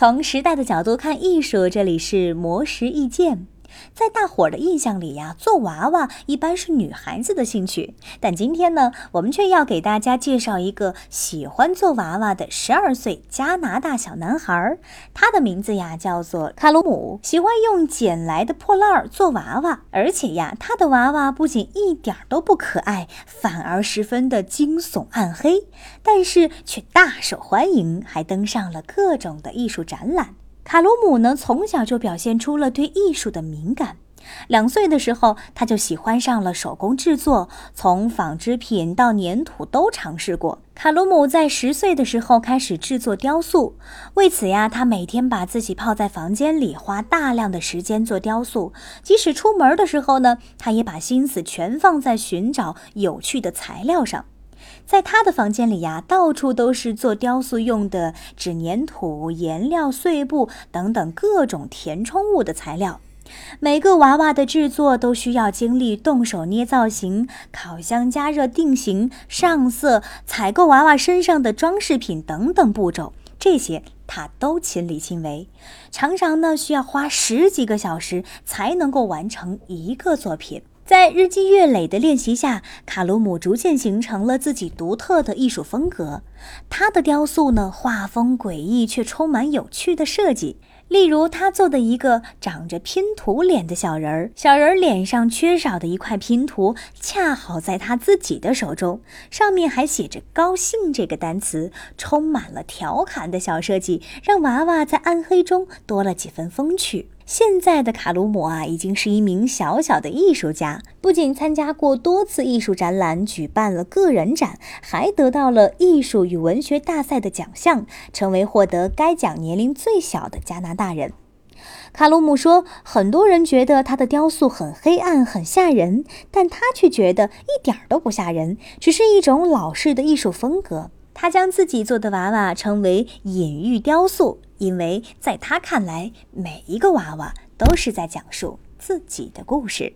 从时代的角度看艺术，这里是魔石意见。在大伙儿的印象里呀，做娃娃一般是女孩子的兴趣。但今天呢，我们却要给大家介绍一个喜欢做娃娃的十二岁加拿大小男孩儿，他的名字呀叫做卡鲁姆，喜欢用捡来的破烂儿做娃娃，而且呀，他的娃娃不仅一点都不可爱，反而十分的惊悚暗黑，但是却大受欢迎，还登上了各种的艺术展览。卡鲁姆呢，从小就表现出了对艺术的敏感。两岁的时候，他就喜欢上了手工制作，从纺织品到粘土都尝试过。卡鲁姆在十岁的时候开始制作雕塑，为此呀，他每天把自己泡在房间里，花大量的时间做雕塑。即使出门的时候呢，他也把心思全放在寻找有趣的材料上。在他的房间里呀，到处都是做雕塑用的纸粘土、颜料、碎布等等各种填充物的材料。每个娃娃的制作都需要经历动手捏造型、烤箱加热定型、上色、采购娃娃身上的装饰品等等步骤，这些他都亲力亲为，常常呢需要花十几个小时才能够完成一个作品。在日积月累的练习下，卡鲁姆逐渐形成了自己独特的艺术风格。他的雕塑呢，画风诡异却充满有趣的设计。例如，他做的一个长着拼图脸的小人儿，小人儿脸上缺少的一块拼图，恰好在他自己的手中，上面还写着“高兴”这个单词，充满了调侃的小设计，让娃娃在暗黑中多了几分风趣。现在的卡鲁姆啊，已经是一名小小的艺术家，不仅参加过多次艺术展览，举办了个人展，还得到了艺术与文学大赛的奖项，成为获得该奖年龄最小的加拿大人。卡鲁姆说：“很多人觉得他的雕塑很黑暗、很吓人，但他却觉得一点都不吓人，只是一种老式的艺术风格。他将自己做的娃娃称为隐喻雕塑。”因为在他看来，每一个娃娃都是在讲述自己的故事。